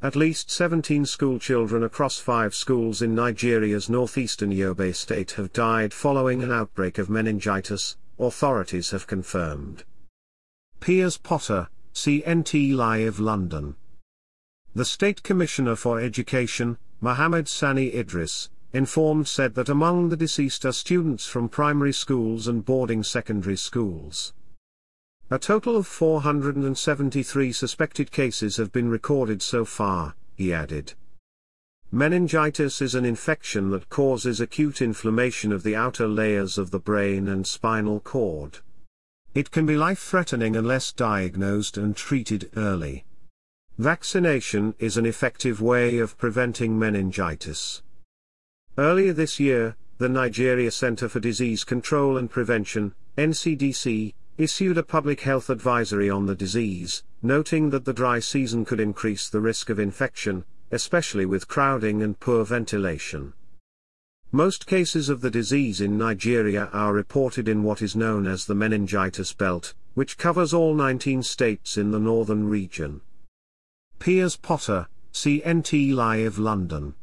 at least 17 schoolchildren across five schools in Nigeria's northeastern Yobe state have died following an outbreak of meningitis, authorities have confirmed. Piers Potter, CNT Live London. The State Commissioner for Education, Mohammed Sani Idris, informed said that among the deceased are students from primary schools and boarding secondary schools. A total of 473 suspected cases have been recorded so far, he added. Meningitis is an infection that causes acute inflammation of the outer layers of the brain and spinal cord. It can be life-threatening unless diagnosed and treated early. Vaccination is an effective way of preventing meningitis. Earlier this year, the Nigeria Center for Disease Control and Prevention, NCDC, issued a public health advisory on the disease, noting that the dry season could increase the risk of infection, especially with crowding and poor ventilation. Most cases of the disease in Nigeria are reported in what is known as the meningitis belt, which covers all 19 states in the northern region. Piers Potter, CNT Live London